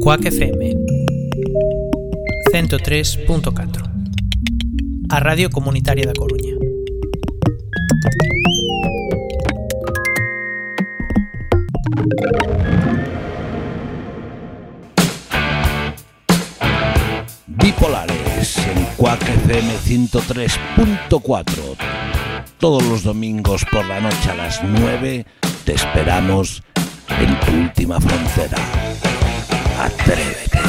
Cuac FM 103.4 A Radio Comunitaria da Coruña. Bipolares en Cuac FM 103.4 Todos los domingos por la noche a las 9 te esperamos en tu última frontera. Atrévete.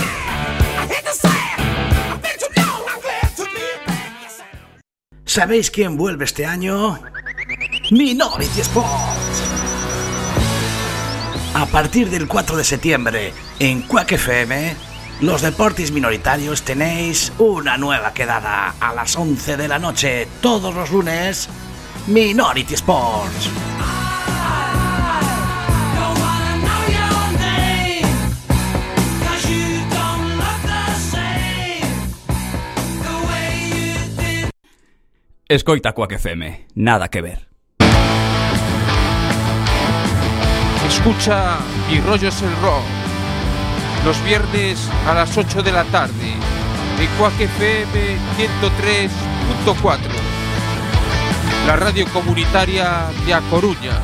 ¿Sabéis quién vuelve este año? Minority Sports. A partir del 4 de septiembre, en Quack FM, los deportes minoritarios tenéis una nueva quedada a las 11 de la noche, todos los lunes, Minority Sports. Escoita Quack FM, nada que ver. Escucha y rollos el rock. Los viernes a las 8 de la tarde. En Quack FM 103.4. La radio comunitaria de A Coruña.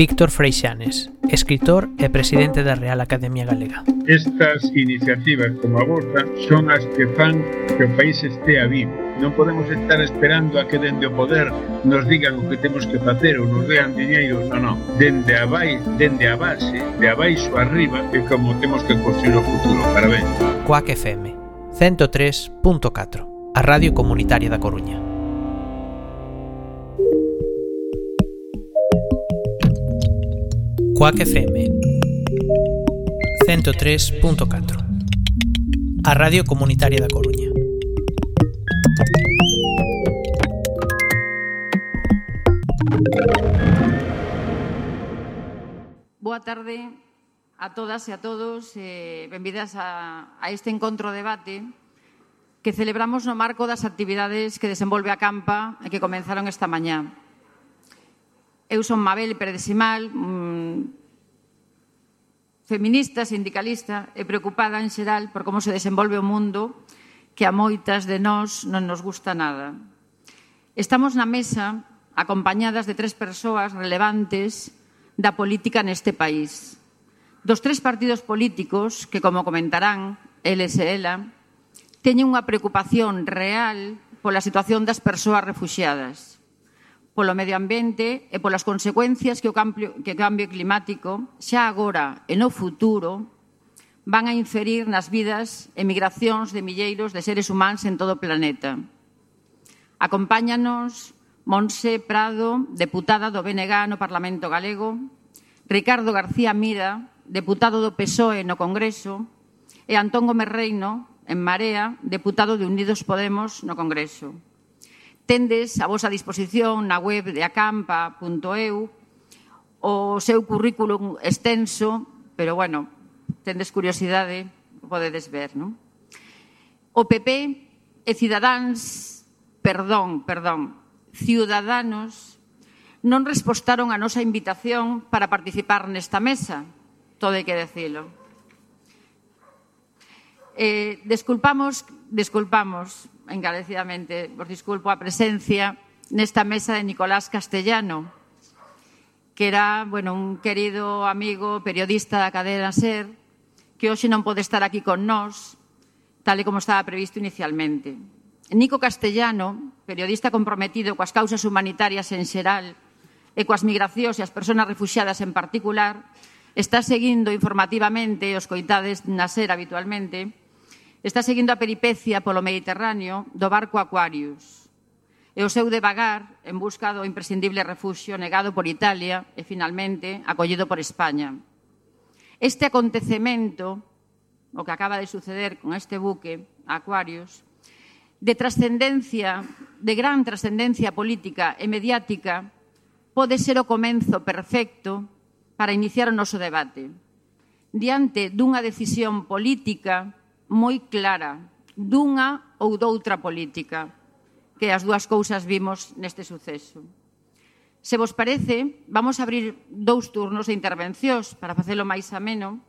Víctor Freixanes, escritor e presidente da Real Academia Galega. Estas iniciativas como a vosa son as que fan que o país estea vivo. Non podemos estar esperando a que dende o poder nos digan o que temos que facer ou nos dean diñeiro, non, non. Dende a, vai, dende a base, de abaixo arriba, é como temos que construir o futuro. Parabéns. Coac FM 103.4, a radio comunitaria da Coruña. Cuac FM 103.4 A Radio Comunitaria da Coruña. Boa tarde a todas e a todos eh, Benvidas a, a este encontro debate que celebramos no marco das actividades que desenvolve a Campa e que comenzaron esta mañá. Eu son Mabel Perdesimal, Simal, mm, feminista, sindicalista e preocupada en xeral por como se desenvolve o mundo que a moitas de nós non nos gusta nada. Estamos na mesa acompañadas de tres persoas relevantes da política neste país. Dos tres partidos políticos que, como comentarán, eles e ela, teñen unha preocupación real pola situación das persoas refugiadas polo medio ambiente e polas consecuencias que o cambio, que o cambio climático xa agora e no futuro van a inferir nas vidas e migracións de milleiros de seres humanos en todo o planeta. Acompáñanos Monse Prado, deputada do BNG no Parlamento Galego, Ricardo García Mira, deputado do PSOE no Congreso, e Antón Gómez Reino, en Marea, deputado de Unidos Podemos no Congreso. Tendes a vosa disposición na web de acampa.eu o seu currículum extenso, pero bueno, tendes curiosidade, podedes ver, non? O PP e Cidadáns, perdón, perdón, Ciudadanos non respostaron a nosa invitación para participar nesta mesa, todo hai que decilo eh, desculpamos, desculpamos encarecidamente, vos disculpo a presencia nesta mesa de Nicolás Castellano, que era, bueno, un querido amigo periodista da cadena SER, que hoxe non pode estar aquí con nós, tal e como estaba previsto inicialmente. Nico Castellano, periodista comprometido coas causas humanitarias en xeral e coas migracións e as persoas refugiadas en particular, está seguindo informativamente, os coitades na ser habitualmente, está seguindo a peripecia polo Mediterráneo do barco Aquarius e o seu devagar en busca do imprescindible refuxio negado por Italia e, finalmente, acollido por España. Este acontecemento, o que acaba de suceder con este buque, Aquarius, de trascendencia, de gran trascendencia política e mediática, pode ser o comenzo perfecto para iniciar o noso debate. Diante dunha decisión política moi clara, dunha ou doutra política, que as dúas cousas vimos neste suceso. Se vos parece, vamos a abrir dous turnos de intervencións para facelo máis ameno.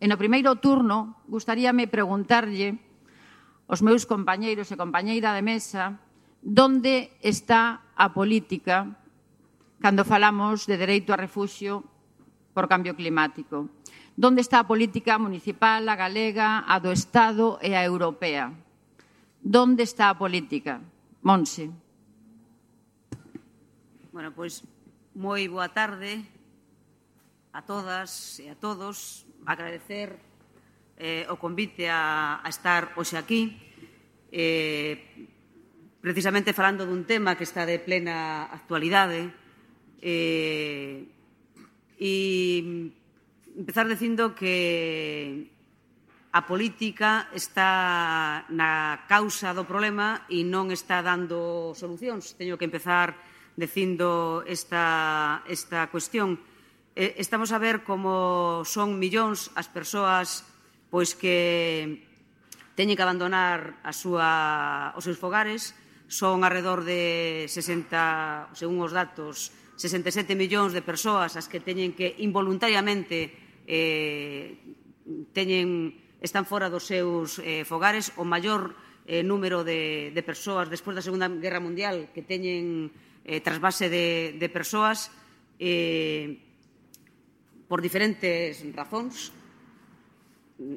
En o primeiro turno, gustaríame preguntarlle aos meus compañeiros e compañeira de mesa donde está a política cando falamos de dereito a refuxio por cambio climático. Donde está a política municipal, a galega, a do Estado e a europea? Donde está a política? Monse. Bueno, pois, moi boa tarde a todas e a todos. Agradecer eh, o convite a, a estar hoxe aquí. Eh, precisamente falando dun tema que está de plena actualidade, Eh, e empezar dicindo que a política está na causa do problema e non está dando solucións. Teño que empezar dicindo esta, esta cuestión. Eh, estamos a ver como son millóns as persoas pois que teñen que abandonar a súa, os seus fogares, son arredor de 60, según os datos, 67 millóns de persoas as que teñen que involuntariamente eh, teñen, están fora dos seus eh, fogares, o maior eh, número de, de persoas despois da Segunda Guerra Mundial que teñen eh, trasvase de, de persoas eh, por diferentes razóns,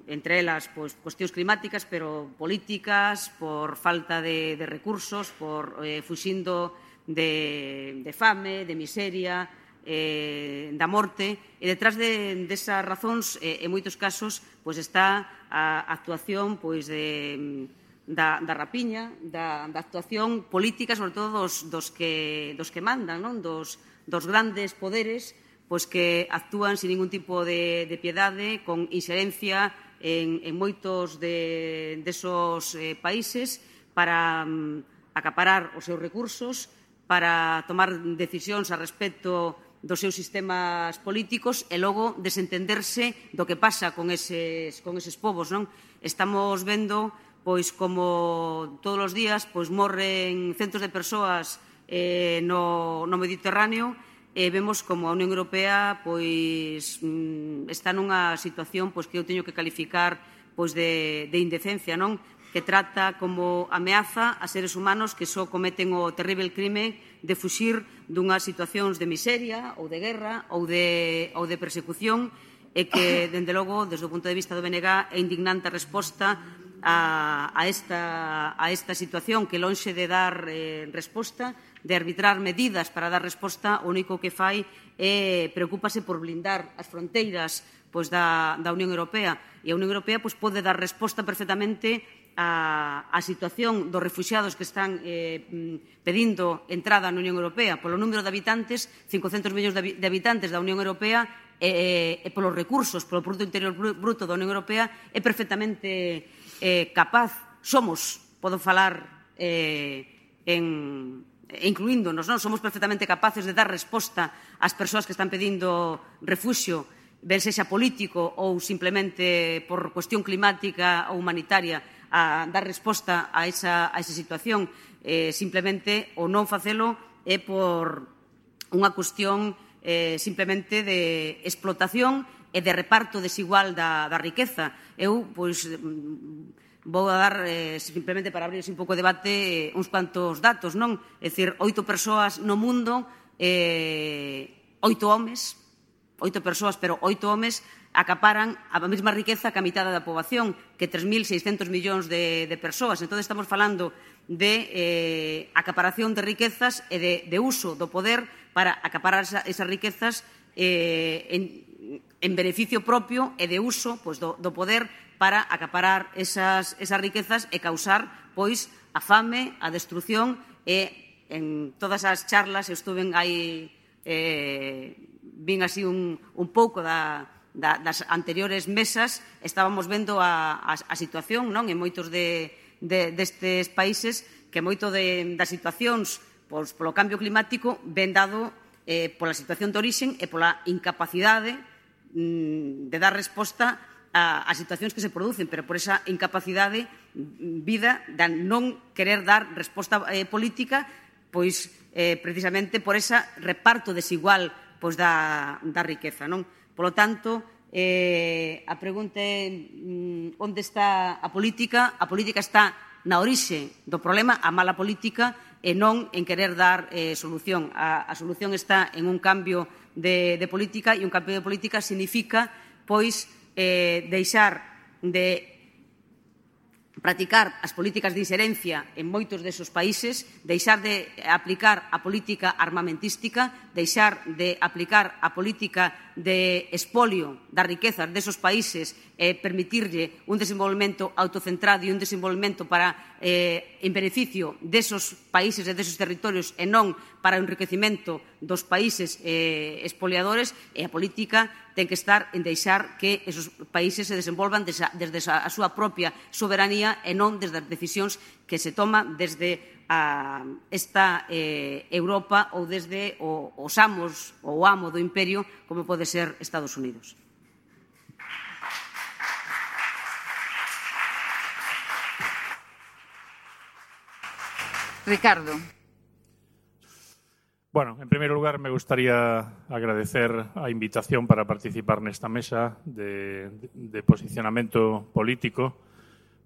entre elas pois, cuestións climáticas, pero políticas, por falta de, de recursos, por eh, fuxindo de, de fame, de miseria, eh, da morte e detrás de, desas razóns eh, en moitos casos pois está a actuación pois de da, da rapiña, da, da actuación política, sobre todo dos, dos, que, dos que mandan, non? Dos, dos grandes poderes pois que actúan sin ningún tipo de, de piedade, con inxerencia en, en moitos de, desos eh, países para mm, acaparar os seus recursos, para tomar decisións a respecto dos seus sistemas políticos e logo desentenderse do que pasa con eses, con eses povos. Non? Estamos vendo pois como todos os días pois morren centos de persoas eh, no, no Mediterráneo e eh, vemos como a Unión Europea pois mm, está nunha situación pois que eu teño que calificar pois de, de indecencia, non? que trata como ameaza a seres humanos que só cometen o terrible crime de fuxir dunhas situacións de miseria ou de guerra ou de, ou de persecución e que, dende logo, desde o punto de vista do BNG, é indignante a resposta a, a, esta, a esta situación que lonxe de dar eh, resposta, de arbitrar medidas para dar resposta, o único que fai é preocúpase por blindar as fronteiras pois, da, da Unión Europea. E a Unión Europea pois, pode dar resposta perfectamente a, a situación dos refugiados que están eh, pedindo entrada na Unión Europea polo número de habitantes, 500 millóns de habitantes da Unión Europea e, eh, e polos recursos, polo Produto Interior Bruto da Unión Europea é perfectamente eh, capaz, somos, podo falar eh, en, incluíndonos, non? somos perfectamente capaces de dar resposta ás persoas que están pedindo refuxio ben sexa político ou simplemente por cuestión climática ou humanitaria a dar resposta a esa, a esa situación. Eh, simplemente, o non facelo, é por unha cuestión eh, simplemente de explotación e de reparto desigual da, da riqueza. Eu, pois, mm, vou a dar eh, simplemente para abrir un pouco de debate eh, uns cuantos datos, non? É dicir, oito persoas no mundo, eh, oito homes, oito persoas, pero oito homes acaparan a mesma riqueza que a mitad da poboación, que 3.600 millóns de, de persoas. Entón, estamos falando de eh, acaparación de riquezas e de, de uso do poder para acaparar esa, esas riquezas eh, en, en beneficio propio e de uso pois, do, do poder para acaparar esas, esas riquezas e causar pois a fame, a destrucción e en todas as charlas eu estuve aí eh, vin así un, un pouco da, da, das anteriores mesas estábamos vendo a, a, a situación non en moitos de, de, destes países que moito de, das situacións pois, polo cambio climático ven dado eh, pola situación de orixen e pola incapacidade mm, de dar resposta a, a situacións que se producen, pero por esa incapacidade mm, vida de non querer dar resposta eh, política pois eh, precisamente por esa reparto desigual pois da, da riqueza, non? Polo tanto, eh, a pregunta é mm, onde está a política? A política está na orixe do problema, a mala política, e non en querer dar eh, solución. A, a solución está en un cambio de, de política e un cambio de política significa, pois, eh, deixar de practicar as políticas de inserencia en moitos desos países, deixar de aplicar a política armamentística, deixar de aplicar a política de expolio das riquezas desos países, eh, permitirlle un desenvolvemento autocentrado e un desenvolvemento para, eh, en beneficio desos países e desos territorios e non para o enriquecimento dos países eh, expoliadores, e a política ten que estar en deixar que esos países se desenvolvan desa, desde a súa propia soberanía e non desde as decisións que se toman desde a esta eh, Europa ou desde o, os amos ou amo do imperio como pode ser Estados Unidos. Ricardo. Bueno, en primeiro lugar me gustaría agradecer a invitación para participar nesta mesa de, de, de posicionamento político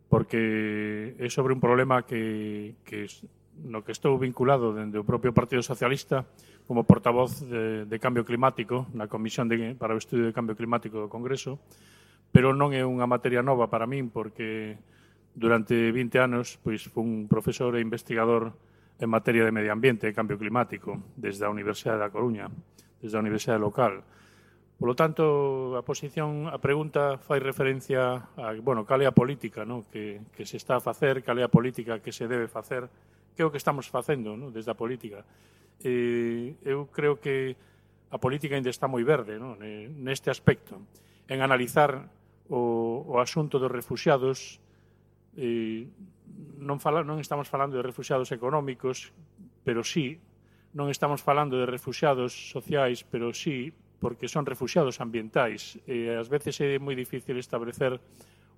porque é sobre un problema que, que no que estou vinculado dende o propio Partido Socialista como portavoz de, de Cambio Climático na Comisión de, para o Estudio de Cambio Climático do Congreso, pero non é unha materia nova para min porque durante 20 anos pois fui un profesor e investigador en materia de medio ambiente e cambio climático desde a Universidade da Coruña, desde a Universidade local. Por lo tanto, a posición, a pregunta fai referencia a, bueno, cal é a política, no? que, que se está a facer, cal é a política que se debe facer, que é o que estamos facendo no? desde a política. Eh, eu creo que a política ainda está moi verde no? neste aspecto, en analizar o, o asunto dos refugiados, eh, non, fala, non estamos falando de refugiados económicos, pero sí, non estamos falando de refugiados sociais, pero sí porque son refugiados ambientais. E ás veces é moi difícil establecer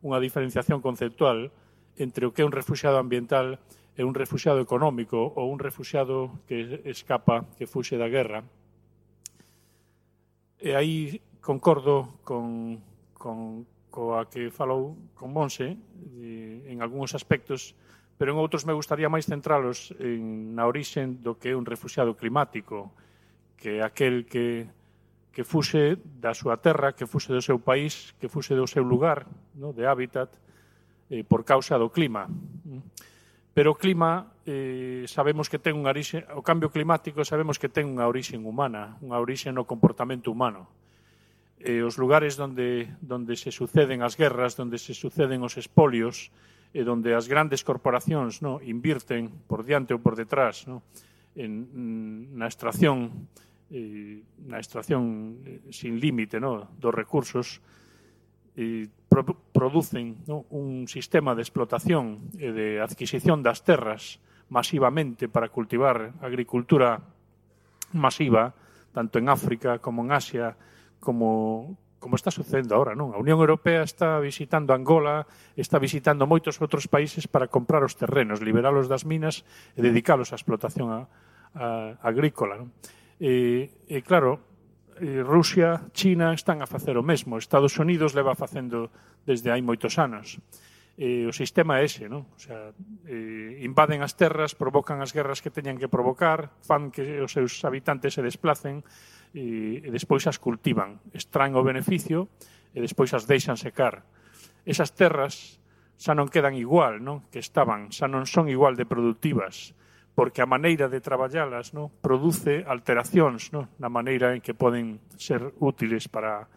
unha diferenciación conceptual entre o que é un refugiado ambiental e un refugiado económico ou un refugiado que escapa, que fuxe da guerra. E aí concordo con, con, coa que falou con Monse en algúns aspectos, pero en outros me gustaría máis centralos en, na orixen do que é un refugiado climático, que é aquel que que fuse da súa terra, que fuse do seu país, que fuse do seu lugar no, de hábitat eh, por causa do clima. Pero o clima eh, sabemos que ten unha orixe, o cambio climático sabemos que ten unha orixen humana, unha orixe no comportamento humano. Eh, os lugares onde, onde se suceden as guerras, onde se suceden os espolios, e onde as grandes corporacións no, invirten por diante ou por detrás no, en, na extracción eh, na extracción eh, sin límite no, dos recursos eh, pro producen no, un sistema de explotación e de adquisición das terras masivamente para cultivar agricultura masiva tanto en África como en Asia como, como está sucedendo ahora, non? A Unión Europea está visitando Angola, está visitando moitos outros países para comprar os terrenos, liberalos das minas e dedicalos á explotación a, a, agrícola, non? E, e claro, Rusia, China están a facer o mesmo. Estados Unidos leva facendo desde hai moitos anos. E, o sistema é ese, non? O sea, eh, invaden as terras, provocan as guerras que teñan que provocar, fan que os seus habitantes se desplacen e, e despois as cultivan, extraen o beneficio e despois as deixan secar. Esas terras xa non quedan igual, non? Que estaban, xa non son igual de productivas porque a maneira de traballalas non produce alteracións non? na maneira en que poden ser útiles para,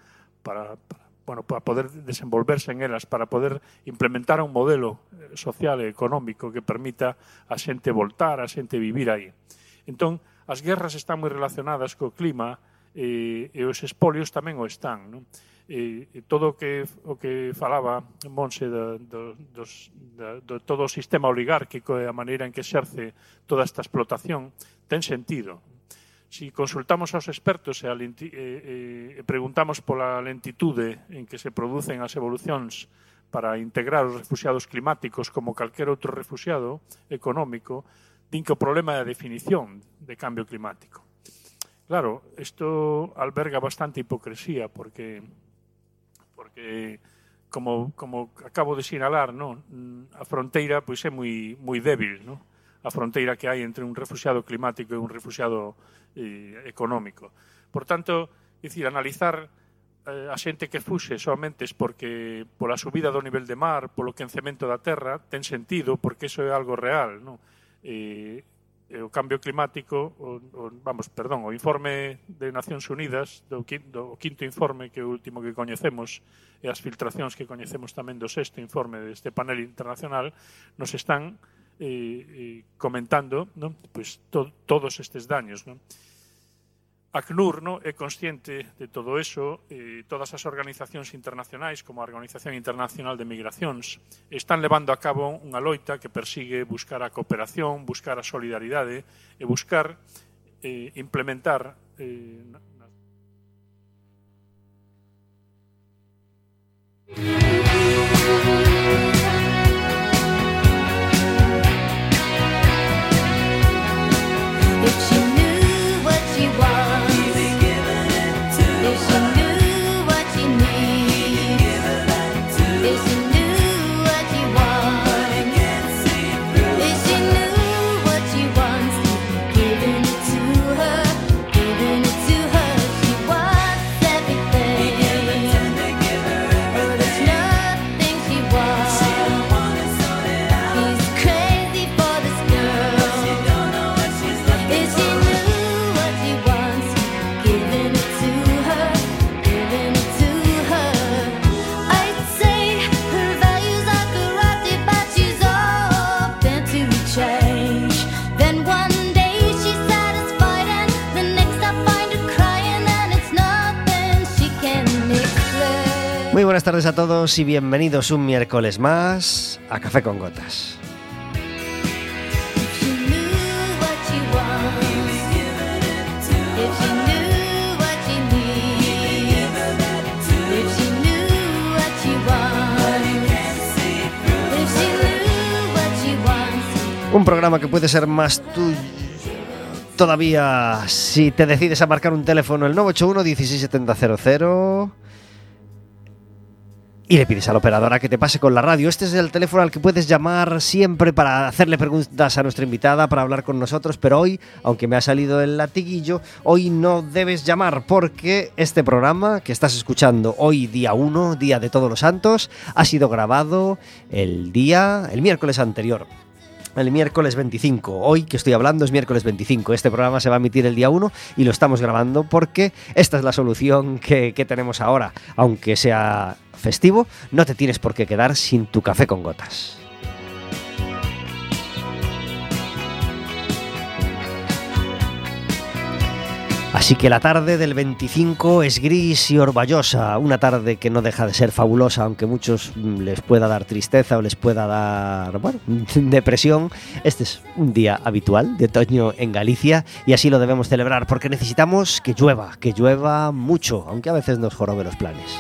para, para bueno, para poder desenvolverse en elas, para poder implementar un modelo eh, social e económico que permita a xente voltar, a xente vivir aí. Entón, as guerras están moi relacionadas co clima e, e os espolios tamén o están. Non? e, e todo o que o que falaba Monse da, do, dos, do todo o sistema oligárquico e a maneira en que exerce toda esta explotación ten sentido. Si consultamos aos expertos e, a lenti, e, e, e preguntamos pola lentitude en que se producen as evolucións para integrar os refugiados climáticos como calquer outro refugiado económico, din que o problema é a definición de cambio climático. Claro, isto alberga bastante hipocresía porque porque como, como acabo de sinalar, non? Mm, a fronteira pois é moi, moi débil, non? a fronteira que hai entre un refugiado climático e un refugiado eh, económico. Por tanto, dicir, analizar eh, a xente que fuxe es porque pola subida do nivel de mar, polo quencemento da terra, ten sentido porque iso é algo real, non? Eh, Eh, o cambio climático, o, o, vamos, perdón, o informe de Nacións Unidas, do, do quinto informe que é o último que coñecemos, e as filtracións que coñecemos tamén do sexto informe deste panel internacional, nos están eh, eh, comentando non? Pois, to, todos estes daños. Non? ACNUR no, é consciente de todo eso e todas as organizacións internacionais como a Organización Internacional de Migracións están levando a cabo unha loita que persigue buscar a cooperación, buscar a solidaridade e buscar eh, implementar eh, y bienvenidos un miércoles más a Café con Gotas. Un programa que puede ser más tuyo todavía si te decides a marcar un teléfono el 981 16700 y le pides a la operadora que te pase con la radio. Este es el teléfono al que puedes llamar siempre para hacerle preguntas a nuestra invitada, para hablar con nosotros, pero hoy, aunque me ha salido el latiguillo, hoy no debes llamar porque este programa que estás escuchando hoy día 1, día de todos los santos, ha sido grabado el día, el miércoles anterior el miércoles 25. Hoy que estoy hablando es miércoles 25. Este programa se va a emitir el día 1 y lo estamos grabando porque esta es la solución que, que tenemos ahora. Aunque sea festivo, no te tienes por qué quedar sin tu café con gotas. Así que la tarde del 25 es gris y orvallosa, una tarde que no deja de ser fabulosa, aunque muchos mm, les pueda dar tristeza o les pueda dar, depresión. Este es un día habitual de otoño en Galicia y así lo debemos celebrar porque necesitamos que llueva, que llueva mucho, aunque a veces nos jorobe los planes.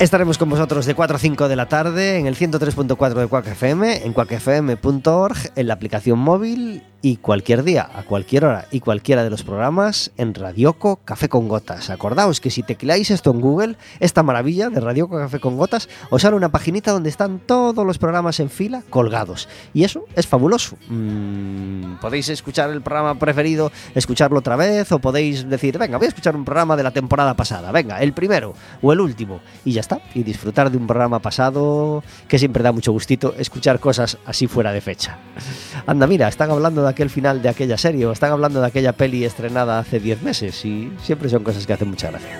Estaremos con vosotros de 4 a 5 de la tarde en el 103.4 de Quack FM, en quackfm.org, en la aplicación móvil y cualquier día, a cualquier hora y cualquiera de los programas en Radioco Café con Gotas. Acordaos que si tecleáis esto en Google, esta maravilla de Radioco Café con Gotas, os sale una paginita donde están todos los programas en fila colgados. Y eso es fabuloso. Mm, podéis escuchar el programa preferido, escucharlo otra vez, o podéis decir, venga, voy a escuchar un programa de la temporada pasada, venga, el primero o el último, y ya está y disfrutar de un programa pasado que siempre da mucho gustito escuchar cosas así fuera de fecha. Anda, mira, están hablando de aquel final de aquella serie o están hablando de aquella peli estrenada hace 10 meses y siempre son cosas que hacen mucha gracia.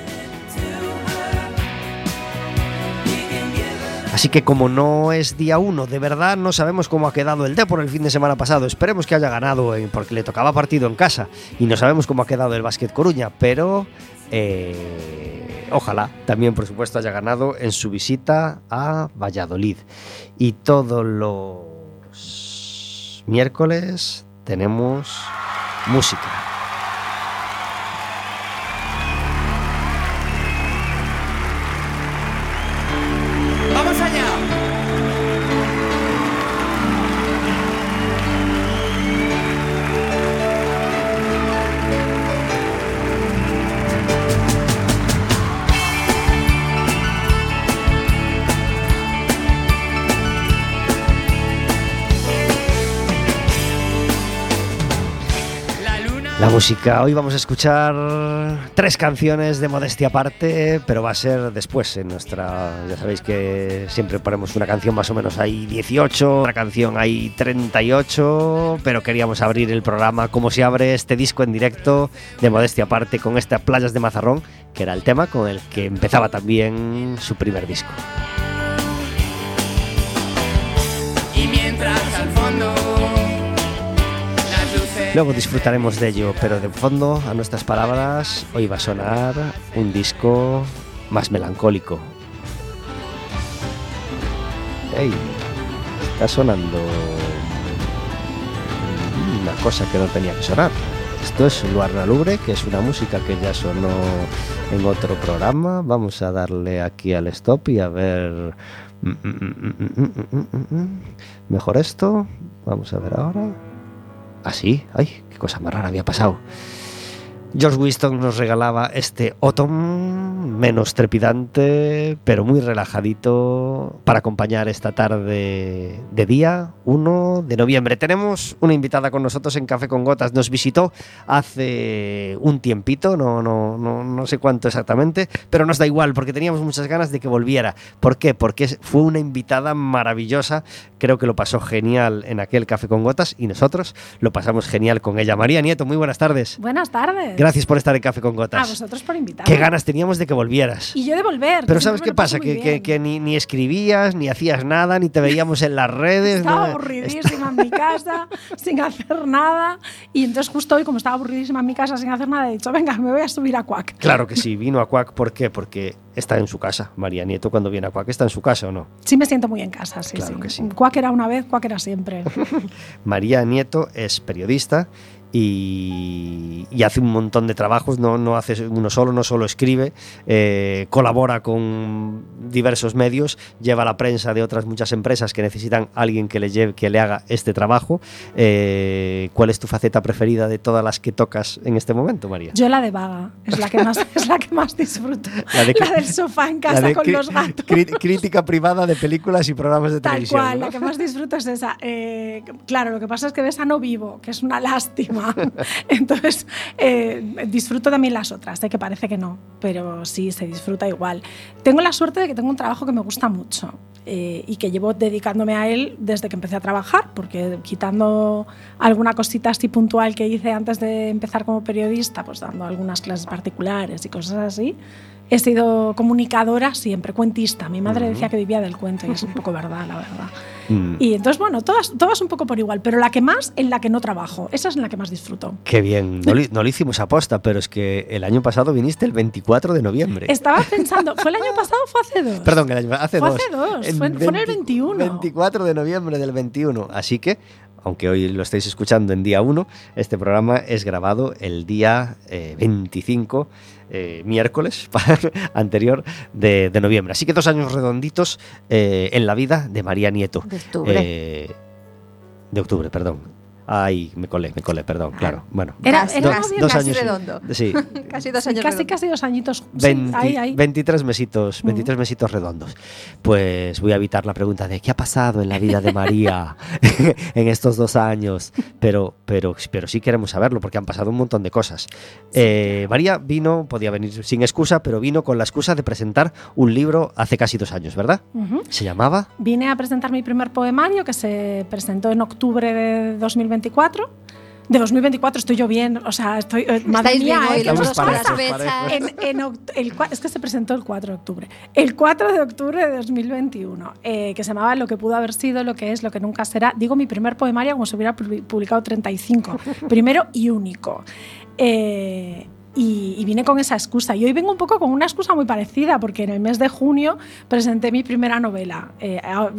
Así que como no es día 1, de verdad no sabemos cómo ha quedado el por el fin de semana pasado. Esperemos que haya ganado porque le tocaba partido en casa y no sabemos cómo ha quedado el Básquet Coruña, pero eh, ojalá también, por supuesto, haya ganado en su visita a Valladolid. Y todos los miércoles tenemos música. Música, hoy vamos a escuchar tres canciones de modestia aparte, pero va a ser después en nuestra, ya sabéis que siempre ponemos una canción más o menos ahí 18, otra canción ahí 38, pero queríamos abrir el programa como se abre este disco en directo de modestia aparte con estas playas de Mazarrón, que era el tema con el que empezaba también su primer disco. Luego disfrutaremos de ello, pero de fondo a nuestras palabras hoy va a sonar un disco más melancólico. ¡Ey! Está sonando una cosa que no tenía que sonar. Esto es Luarna Lubre, que es una música que ya sonó en otro programa. Vamos a darle aquí al stop y a ver... Mejor esto. Vamos a ver ahora. Ah, ay, qué cosa más rara había pasado. George Winston nos regalaba este Autumn, menos trepidante, pero muy relajadito, para acompañar esta tarde de día 1 de noviembre. Tenemos una invitada con nosotros en Café con Gotas, nos visitó hace un tiempito, no, no, no, no sé cuánto exactamente, pero nos da igual, porque teníamos muchas ganas de que volviera. ¿Por qué? Porque fue una invitada maravillosa, creo que lo pasó genial en aquel Café con Gotas y nosotros lo pasamos genial con ella. María Nieto, muy buenas tardes. Buenas tardes. Gracias por estar en Café con A Gotas. vosotros por invitarme. Qué ganas teníamos de que volvieras. Y yo de volver. Pero ¿sabes qué pasa? Que, que- que ni, ni escribías, ni hacías nada, ni te veíamos en las redes. Estaba aburridísima en mi casa, sin hacer nada. Y entonces justo hoy, como estaba aburridísima en mi casa sin hacer nada, he dicho, venga, me voy a subir a Quack. Claro que sí, vino a Cuac. ¿Por qué? Porque está en su casa. María Nieto cuando viene a Cuac está en su casa o no. Sí me siento muy en casa, sí, Claro sí. que sí. Quack era una vez, Quack era siempre. María Nieto es periodista y, y hace un montón de trabajos, no, no hace uno solo, no solo escribe, eh, colabora con diversos medios, lleva la prensa de otras muchas empresas que necesitan a alguien que le, lleve, que le haga este trabajo. Eh, ¿Cuál es tu faceta preferida de todas las que tocas en este momento, María? Yo la de vaga, es la que más, es la que más disfruto. La de- La del sofá en casa de con los gatos. crítica privada de películas y programas de Tal televisión. cual, ¿no? la que más disfruto es esa. Eh, claro, lo que pasa es que de esa no vivo, que es una lástima. Entonces, eh, disfruto también las otras, de que parece que no, pero sí, se disfruta igual. Tengo la suerte de que tengo un trabajo que me gusta mucho eh, y que llevo dedicándome a él desde que empecé a trabajar, porque quitando alguna cosita así puntual que hice antes de empezar como periodista, pues dando algunas clases particulares y cosas así, he sido comunicadora siempre, cuentista. Mi madre decía que vivía del cuento y es un poco verdad, la verdad. Mm, Y entonces, bueno, todas, todas un poco por igual, pero la que más, en la que no trabajo, esa es en la que más disfruto. Qué bien, no, lo- no lo hicimos aposta, pero es que el año pasado viniste el 24 de noviembre. Estaba pensando, ¿fue el año pasado o fue hace dos? Perdón, el año, hace Fue dos. hace dos, fue- fue en el 21. 24 de noviembre del 21. Así que, aunque hoy lo estáis escuchando en día 1, este programa es grabado el día eh, 25, eh, miércoles anterior de, de noviembre. Así que dos años redonditos eh, en la vida de María Nieto. De octubre. Eh, de octubre, perdón. Ay, me colé, me colé, perdón, claro. Bueno, Era- Casi, era casi, dos casi años y- redondo. Sí, Casi dos años casi, redondo. casi dos añitos. Sí, 20 ahí, ahí. 23 mesitos, 23 mesitos redondos. Pues voy a evitar la pregunta de qué ha pasado en la vida de María en estos dos años, pero, pero, pero sí queremos saberlo porque han pasado un montón de cosas. Eh, María vino, podía venir sin excusa, pero vino con la excusa de presentar un libro hace casi dos años, ¿verdad? Se llamaba Vine a presentar mi primer poemario que se presentó en octubre de 2024. De 2024 estoy yo bien, o sea, estoy. eh, madre mía, bien eh, qué fechas. En, en el es que se presentó el 4 de octubre. El 4 de octubre de 2021, eh, que se llamaba Lo que pudo haber sido, lo que es, lo que nunca será. Digo mi primer poemario como si hubiera publi- publicado 35. Primero y único. Eh, y, y vine con esa excusa. Y hoy vengo un poco con una excusa muy parecida, porque en el mes de junio presenté mi primera novela. Eh, ah,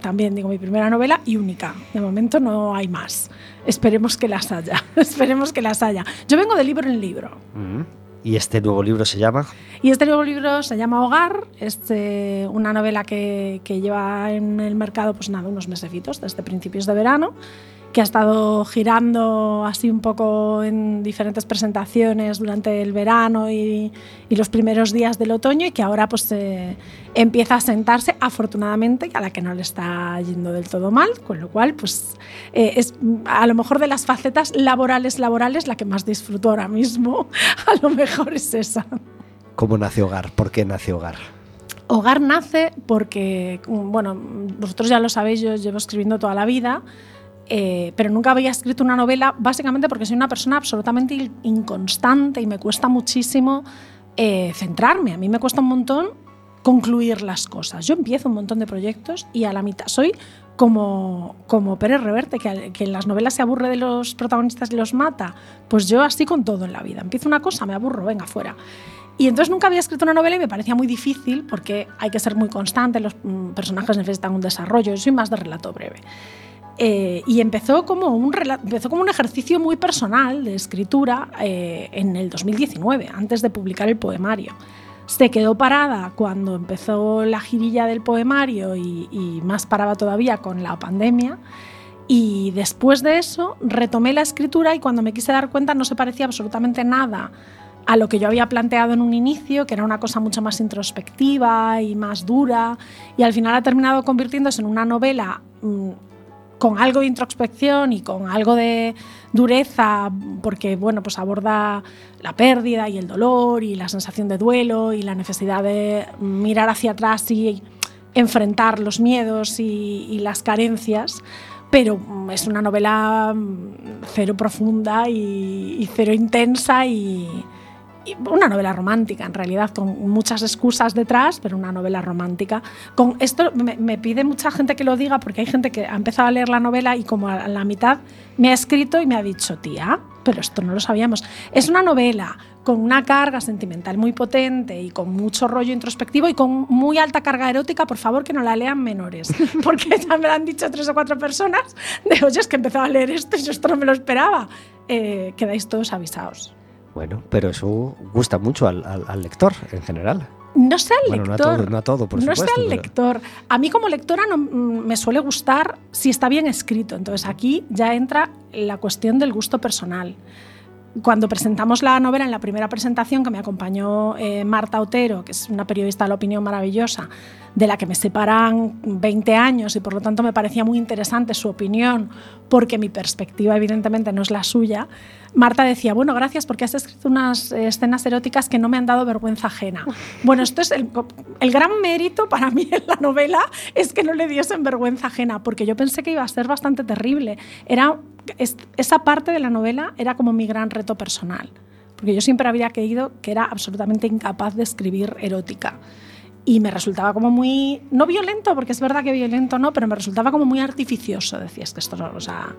también digo mi primera novela y única. De momento no hay más. Esperemos que las haya. Esperemos que las haya. Yo vengo de libro en libro. Mm. y este nuevo libro se llama Y este nuevo libro se llama Hogar, es eh, una novela que, que lleva en el mercado pues nada, unos mesecitos, desde principios de verano, que ha estado girando así un poco en diferentes presentaciones durante el verano y, y los primeros días del otoño y que ahora pues eh, empieza a sentarse afortunadamente a la que no le está yendo del todo mal, con lo cual pues eh, es a lo mejor de las facetas laborales laborales la que más disfruto ahora mismo, a lo mejor es esa. ¿Cómo nace Hogar? ¿Por qué nace Hogar? Hogar nace porque, bueno, vosotros ya lo sabéis, yo llevo escribiendo toda la vida, eh, pero nunca había escrito una novela, básicamente porque soy una persona absolutamente in- inconstante y me cuesta muchísimo eh, centrarme. A mí me cuesta un montón concluir las cosas. Yo empiezo un montón de proyectos y a la mitad soy como, como Pérez Reverte, que, que en las novelas se aburre de los protagonistas y los mata. Pues yo así con todo en la vida. Empiezo una cosa, me aburro, venga, fuera. Y entonces nunca había escrito una novela y me parecía muy difícil porque hay que ser muy constante, los mm, personajes necesitan un desarrollo, yo soy más de relato breve. Eh, y empezó como, un empezó como un ejercicio muy personal de escritura eh, en el 2019, antes de publicar el poemario. Se quedó parada cuando empezó la girilla del poemario y, y más paraba todavía con la pandemia. Y después de eso retomé la escritura y cuando me quise dar cuenta no se parecía absolutamente nada a lo que yo había planteado en un inicio, que era una cosa mucho más introspectiva y más dura, y al final ha terminado convirtiéndose en una novela mm, con algo de introspección y con algo de dureza, porque bueno, pues aborda la pérdida y el dolor y la sensación de duelo y la necesidad de mirar hacia atrás y enfrentar los miedos y, las carencias. Pero mm, es una novela mm, cero profunda y, y cero intensa y una novela romántica en realidad, con muchas excusas detrás, pero una novela romántica. Con esto me, pide mucha gente que lo diga porque hay gente que ha empezado a leer la novela y como a la mitad me ha escrito y me ha dicho, tía, pero esto no lo sabíamos. Es una novela con una carga sentimental muy potente y con mucho rollo introspectivo y con muy alta carga erótica, por favor que no la lean menores, porque ya me lo han dicho tres o cuatro personas de, oye, es que empezaba a leer esto y esto no me lo esperaba. Eh, quedáis todos avisados. Bueno, pero eso gusta mucho al, al- al lector en general. No sé al Bueno, no a lector. todo- no a todo, por no supuesto, sé al pero- lector. A mí como lectora no, mm, me suele gustar si está bien escrito. Entonces aquí ya entra la cuestión del gusto personal. Cuando presentamos la novela en la primera presentación que me acompañó eh, Marta Otero, que es una periodista de la opinión maravillosa, de la que me separan 20 años y por lo tanto me parecía muy interesante su opinión, porque mi perspectiva evidentemente no es la suya, Marta decía, bueno, gracias porque has escrito unas escenas eróticas que no me han dado vergüenza ajena. Bueno, esto es el, el gran mérito para mí en la novela, es que no le diesen vergüenza ajena, porque yo pensé que iba a ser bastante terrible. Era, esa parte de la novela era como mi gran reto personal, porque yo siempre había creído que era absolutamente incapaz de escribir erótica. Y me resultaba como muy, no violento, porque es verdad que violento no, pero me resultaba como muy artificioso. Decías que esto no, o sea,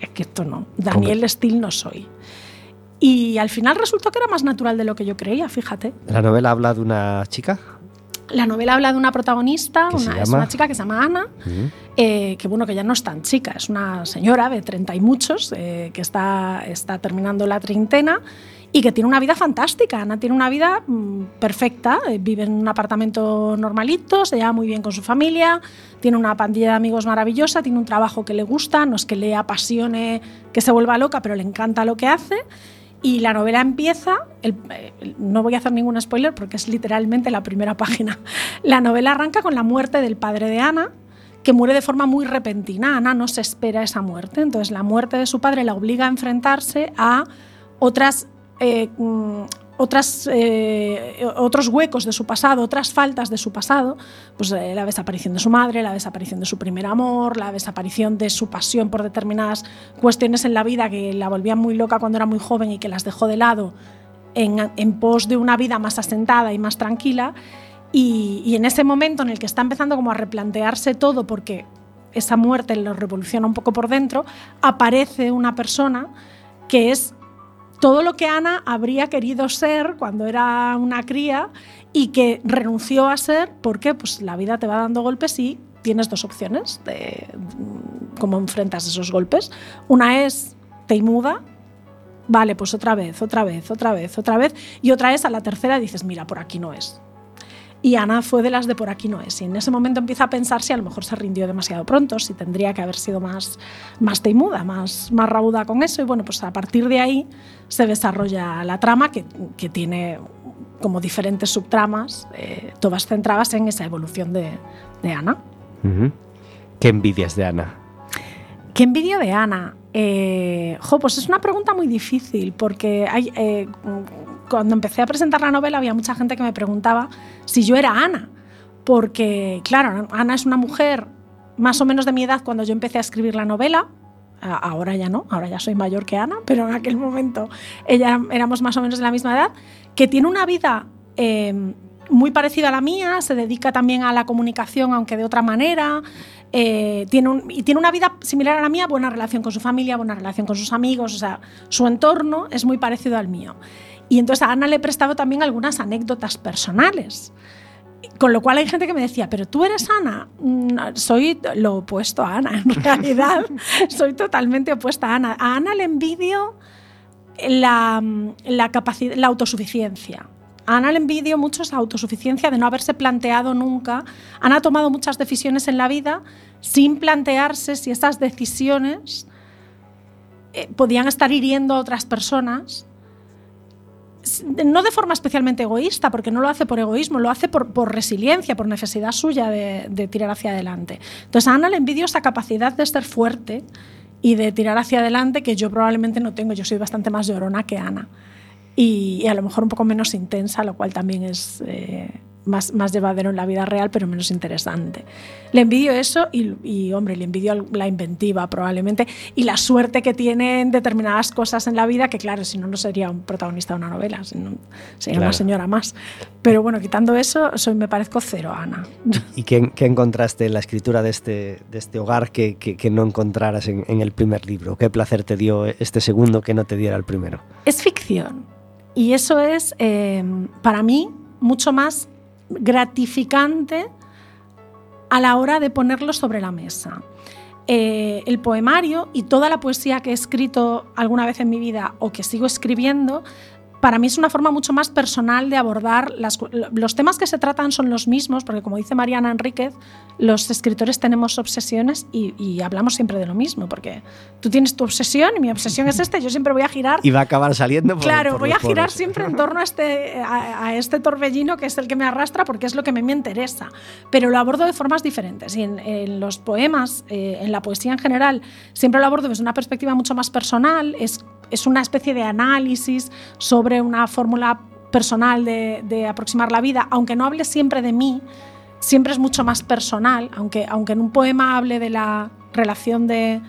es que esto no. Daniel Steele no soy. Y al final resultó que era más natural de lo que yo creía, fíjate. La novela habla de una chica. La novela habla de una protagonista, ¿Qué se una, es una chica que se llama Ana, eh, que bueno, que ya no es tan chica, es una señora de 30 y muchos, eh, que está, está terminando la treintena y que tiene una vida fantástica. Ana tiene una vida mm, perfecta, eh, vive en un apartamento normalito, se lleva muy bien con su familia, tiene una pandilla de amigos maravillosa, tiene un trabajo que le gusta, no es que le apasione, que se vuelva loca, pero le encanta lo que hace. Y la novela empieza, no voy a hacer ningún spoiler porque es literalmente la primera página. La novela arranca con la muerte del padre de Ana, que muere de forma muy repentina. Ana no se espera esa muerte. Entonces la muerte de su padre la obliga a enfrentarse a otras, eh, mm, otras, eh, otros huecos de su pasado, otras faltas de su pasado. Pues eh, la desaparición de su madre, la desaparición de su primer amor, la desaparición de su pasión por determinadas cuestiones en la vida que la volvían muy loca cuando era muy joven y que las dejó de lado en, pos de una vida más asentada y más tranquila. Y, y en ese momento en el que está empezando como a replantearse todo porque esa muerte lo revoluciona un poco por dentro, aparece una persona que es todo lo que Ana habría querido ser cuando era una cría y que renunció a ser porque pues, la vida te va dando golpes y tienes dos opciones de mm, cómo enfrentas esos golpes. Una es te muda, vale, pues otra vez, otra vez, otra vez, otra vez, y otra es a la tercera dices, mira, por aquí no es. Y Ana fue de las de por aquí no es. Y en ese momento empieza a pensar si a lo mejor se rindió demasiado pronto, si tendría que haber sido más, más teimuda, más, más rauda con eso. Y bueno, pues a partir de ahí se desarrolla la trama que, que tiene como diferentes subtramas, eh, todas centradas en esa evolución de, de Ana. ¿Qué envidias de Ana? ¿Qué envidio de Ana? Eh, jo, pues es una pregunta muy difícil porque hay, eh, cuando empecé a presentar la novela había mucha gente que me preguntaba si yo era Ana. Porque, claro, Ana es una mujer más o menos de mi edad cuando yo empecé a escribir la novela. Ahora ya no, ahora ya soy mayor que Ana, pero en aquel momento ella éramos más o menos de la misma edad, que tiene una vida eh, muy parecida a la mía, se dedica también a la comunicación, aunque de otra manera, eh, tiene y tiene una vida similar a la mía, buena relación con su familia, buena relación con sus amigos, o sea, su entorno es muy parecido al mío. Y entonces a Ana le he prestado también algunas anécdotas personales. Con lo cual hay gente que me decía, pero tú eres Ana. Mm, Soy lo opuesto a Ana, en realidad. soy totalmente opuesta a Ana. A Ana le envidio la, la, la autosuficiencia. Ana le envidio mucho esa autosuficiencia de no haberse planteado nunca. Ana ha tomado muchas decisiones en la vida sin plantearse si esas decisiones eh, podían estar hiriendo a otras personas no de forma especialmente egoísta, porque no lo hace por egoísmo, lo hace por, por resiliencia, por necesidad suya de, de, tirar hacia adelante. Entonces a Ana le envidio esa capacidad de ser fuerte y de tirar hacia adelante que yo probablemente no tengo. Yo soy bastante más llorona que Ana y, y a lo mejor un poco menos intensa, lo cual también es eh, más, más llevadero en la vida real, pero menos interesante. Le envidio eso y, y, hombre, le envidio la inventiva probablemente y la suerte que tiene en determinadas cosas en la vida, que claro, si no, no sería un protagonista de una novela, sino, sería claro. una señora más. Pero bueno, quitando eso, soy, me parezco cero a Ana. ¿Y qué, qué, encontraste en la escritura de este, de este hogar que, que, que no encontraras en, en el primer libro? ¿Qué placer te dio este segundo que no te diera el primero? Es ficción. Y eso es, eh, para mí, mucho más gratificante a la hora de ponerlo sobre la mesa. Eh, el poemario y toda la poesía que he escrito alguna vez en mi vida o que sigo escribiendo, para mí es una forma mucho más personal de abordar las, los temas que se tratan son los mismos, porque como dice Mariana Enríquez, los escritores tenemos obsesiones y, y, hablamos siempre de lo mismo, porque tú tienes tu obsesión y mi obsesión es esta, yo siempre voy a girar. Y va a acabar saliendo por Claro, por voy a girar siempre en torno a este, a, a, este torbellino que es el que me arrastra porque es lo que me interesa, pero lo abordo de formas diferentes y en, en los poemas, eh, en la poesía en general, siempre lo abordo desde una perspectiva mucho más personal, es, es una especie de análisis sobre una fórmula personal de, de aproximar la vida, aunque no hable siempre de mí, siempre es mucho más personal, aunque, aunque en un poema hable de la relación de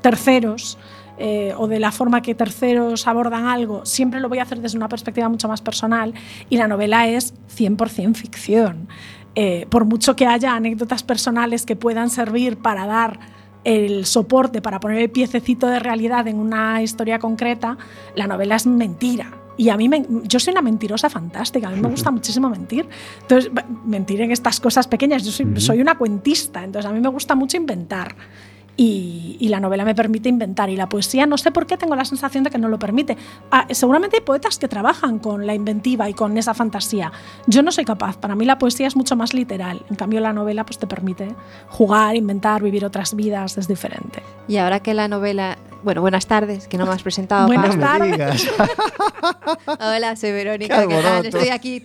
terceros eh, o de la forma que terceros abordan algo, siempre lo voy a hacer desde una perspectiva mucho más personal y la novela es 100% ficción. Eh, por mucho que haya anécdotas personales que puedan servir para dar el soporte, para poner el piececito de realidad en una historia concreta, la novela es mentira. Y a mí, me, yo soy una mentirosa fantástica, a mí me gusta muchísimo mentir. Entonces, mentir en estas cosas pequeñas, yo soy, soy una cuentista, entonces a mí me gusta mucho inventar. Y, y, la novela me permite inventar y la poesía no sé por qué tengo la sensación de que no lo permite. Ah, seguramente hay poetas que trabajan con la inventiva y con esa fantasía. Yo no soy capaz, para mí la poesía es mucho más literal, en cambio la novela pues te permite jugar, inventar, vivir otras vidas, es diferente. Y ahora que la novela bueno, buenas tardes, que no me has presentado. buenas tardes. Hola, soy Verónica, ¿qué, ¿qué tal? Estoy aquí.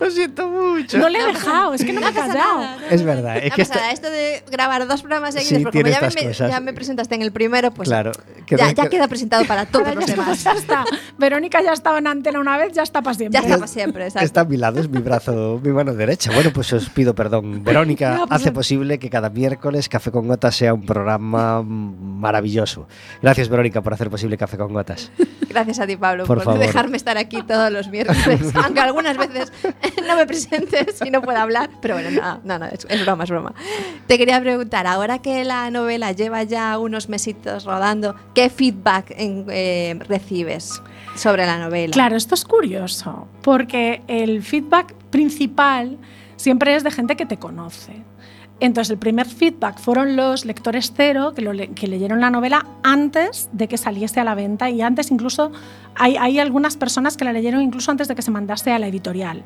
Lo siento mucho. No le he dejado, es que no, me. Nada, no, es verdad. Es que. Esto de grabar dos programas seguidos, sí, porque como ya me, cosas. ya me, presentaste en el primero, pues claro, ya, ya, queda presentado para todos los ya demás. Ya está. Verónica ya estaba en antena una vez, ya está para siempre. Ya está para siempre, exacto. Está a mi lado, es mi brazo, mi mano derecha. Bueno, pues os pido perdón. Verónica no, pues hace posible que cada miércoles Café con Gotas sea un programa maravilloso. Gracias, Verónica, por hacer posible Café con Gotas. Gracias a ti, Pablo, por, por dejarme estar aquí todos los miércoles, aunque algunas veces no me presentes y no pueda hablar, pero bueno, no, no, no es, broma, es broma. Te quería preguntar, ahora que la novela lleva ya unos mesitos rodando, ¿qué feedback eh, recibes sobre la novela? Claro, esto es curioso, porque el feedback principal siempre es de gente que te conoce. Entonces, el primer feedback fueron los lectores cero que, leyeron la novela antes de que saliese a la venta y antes incluso hay, algunas personas que la leyeron incluso antes de que se mandase a la editorial.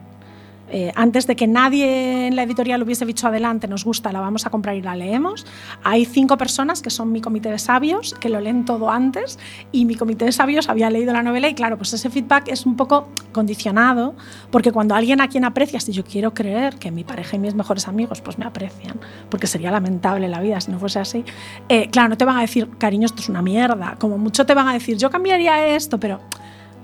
Eh, antes de que nadie en la editorial hubiese dicho adelante, nos gusta, la vamos a comprar y la leemos, hay cinco personas que son mi comité de sabios, que lo leen todo antes, y mi comité de sabios había leído la novela y claro, pues ese feedback es un poco condicionado, porque cuando alguien a quien aprecias, y yo quiero creer que mi pareja y mis mejores amigos pues me aprecian, porque sería lamentable la vida si no fuese así, eh, claro, no te van a decir, cariño, esto es una mierda, como mucho te van a decir, yo cambiaría esto, pero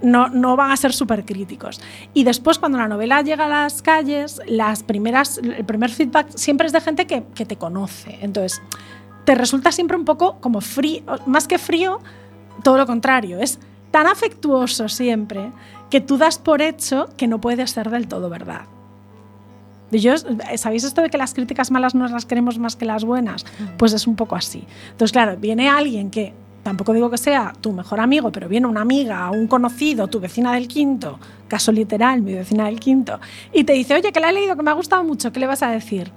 no, no van a ser súper críticos. Y después, cuando la novela llega a las calles, las primeras, el primer feedback siempre es de gente que, que te conoce. Entonces, te resulta siempre un poco como frío, más que frío, todo lo contrario. Es tan afectuoso siempre que tú das por hecho que no puede ser del todo verdad. Yo, ¿Sabéis esto de que las críticas malas no las queremos más que las buenas? Pues es un poco así. Entonces, claro, viene alguien que tampoco digo que sea tu mejor amigo, pero viene una amiga, un conocido, tu vecina del quinto, caso literal, mi vecina del quinto, y te dice, oye, que la he leído, que me ha gustado mucho, ¿qué le vas a decir?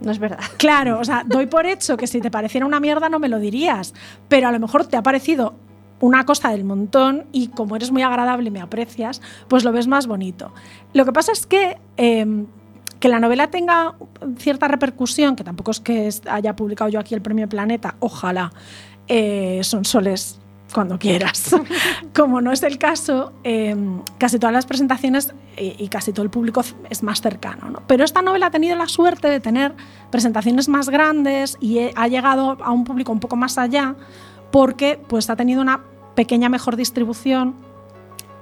No es verdad. Claro, o sea, doy por hecho que si te pareciera una mierda no me lo dirías, pero a lo mejor te ha parecido una cosa del montón y como eres muy agradable y me aprecias, pues lo ves más bonito. Lo que pasa es que... Eh, que la novela tenga cierta repercusión, que tampoco es que haya publicado yo aquí el Premio Planeta, ojalá, eh, son soles cuando quieras. Como no es el caso, eh, casi todas las presentaciones y, y, casi todo el público es más cercano. ¿no? Pero esta novela ha tenido la suerte de tener presentaciones más grandes y he, ha llegado a un público un poco más allá porque pues, ha tenido una pequeña mejor distribución